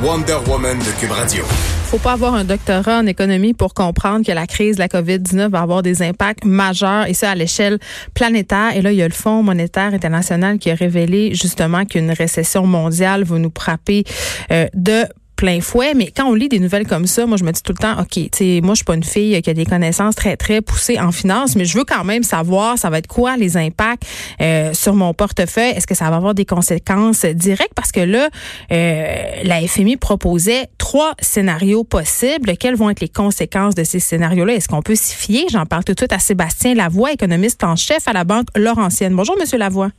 Wonder Woman de faut pas avoir un doctorat en économie pour comprendre que la crise de la COVID-19 va avoir des impacts majeurs et ça à l'échelle planétaire. Et là, il y a le Fonds monétaire international qui a révélé justement qu'une récession mondiale va nous frapper euh, de plein fouet, mais quand on lit des nouvelles comme ça, moi je me dis tout le temps, ok, tu sais, moi je suis pas une fille qui a des connaissances très très poussées en finance, mais je veux quand même savoir, ça va être quoi les impacts euh, sur mon portefeuille? Est-ce que ça va avoir des conséquences directes? Parce que là, euh, la FMI proposait trois scénarios possibles. Quelles vont être les conséquences de ces scénarios-là? Est-ce qu'on peut s'y fier? J'en parle tout de suite à Sébastien Lavoie, économiste en chef à la banque Laurentienne. Bonjour, Monsieur Lavoie.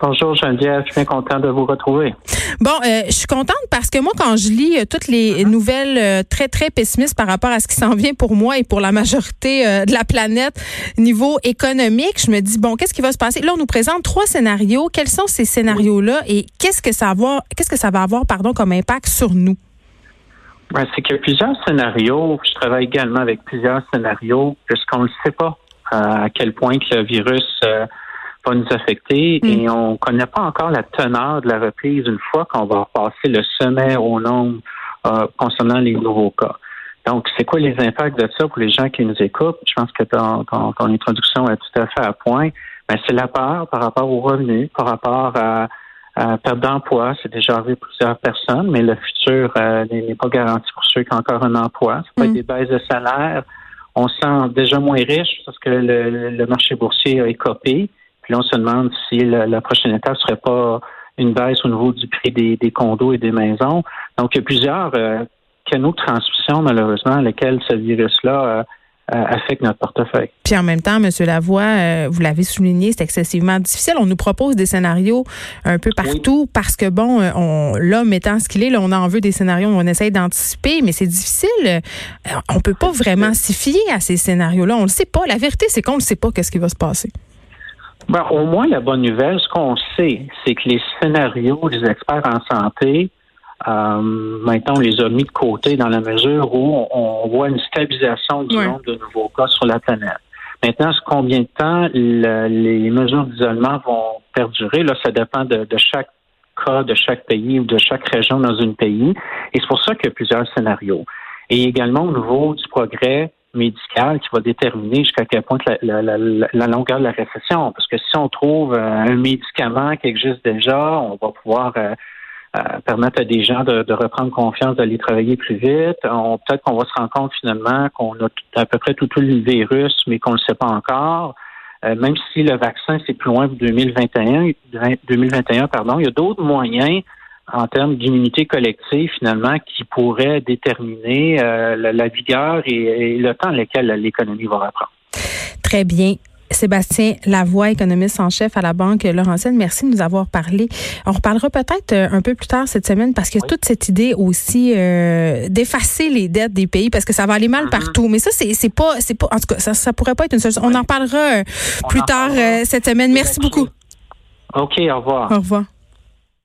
Bonjour Geneviève, je suis bien content de vous retrouver. Bon, euh, je suis contente parce que moi, quand je lis euh, toutes les nouvelles euh, très, très pessimistes par rapport à ce qui s'en vient pour moi et pour la majorité de la planète niveau économique, je me dis, bon, qu'est-ce qui va se passer? Là, on nous présente trois scénarios. Quels sont ces scénarios-là et qu'est-ce que ça va avoir, qu'est-ce que ça va avoir, pardon, comme impact sur nous? Ben, c'est qu'il y a plusieurs scénarios. Je travaille également avec plusieurs scénarios puisqu'on ne sait pas à quel point que le virus va nous affecter et Mm. on connaît pas encore la teneur de la reprise une fois qu'on va passer le sommet au nombre euh, concernant les nouveaux cas. Donc, c'est quoi les impacts de ça pour les gens qui nous écoutent? Je pense que ton, ton, ton introduction est tout à fait à point. Ben, c'est la peur par rapport aux revenus, par rapport à, à perte d'emploi. C'est déjà arrivé plusieurs personnes, mais le futur euh, n'est pas garanti pour ceux qui ont encore un emploi. Ça peut Mm. être des baisses de salaire. On se sent déjà moins riche parce que le, le marché boursier a écopé. Puis là, on se demande si la, la prochaine étape serait pas une baisse au niveau du prix des, des condos et des maisons. Donc, il y a plusieurs euh, canaux de transmission, malheureusement, lesquels ce virus-là euh, euh, affecte notre portefeuille. Puis en même temps, Monsieur Lavoie, euh, vous l'avez souligné, c'est excessivement difficile. On nous propose des scénarios un peu partout parce que bon, on l'homme étant ce qu'il est, là, on en veut des scénarios, on essaye d'anticiper, mais c'est difficile. On peut pas vraiment s'y fier à ces scénarios-là. On le sait pas. La vérité, c'est qu'on ne sait pas qu'est-ce qui va se passer. Ben, au moins, la bonne nouvelle, ce qu'on sait, c'est que les scénarios des experts en santé, euh, maintenant, on les a mis de côté dans la mesure où on, voit une stabilisation du nombre de nouveaux cas sur la planète. Maintenant, ce combien de temps le- les mesures d'isolement vont perdurer, là, ça dépend de, de chaque cas, de chaque pays ou de chaque région dans un pays. Et c'est pour ça qu'il y a plusieurs scénarios. Et également au niveau du progrès médical qui va déterminer jusqu'à quel point que la, longueur de la récession. Parce que si on trouve euh, un médicament qui existe déjà, on va pouvoir euh, euh, permettre à des gens de, reprendre confiance, d'aller travailler plus vite. Peut-être qu'on va se rendre compte finalement qu'on a à peu près tout, le virus, mais qu'on ne le sait pas encore. Euh, même si le vaccin, c'est plus loin pour 2021, 2021 pardon, il y a d'autres moyens en termes d'immunité collective, finalement, qui pourraient déterminer euh, la, la vigueur et, et le temps dans lequel l'économie va reprendre. Très bien. Sébastien Lavoie, économiste en chef à la Banque Laurentienne, merci de nous avoir parlé. On reparlera peut-être euh, un peu plus tard cette semaine parce que Oui. toute cette idée aussi euh, d'effacer les dettes des pays parce que ça va aller mal Mhm. partout. Mais ça, c'est pas, c'est pas, en tout cas, ça, ça pourrait pas être une solution. On en parlera euh, plus en tard cette semaine. Merci beaucoup. OK, au revoir. Au revoir.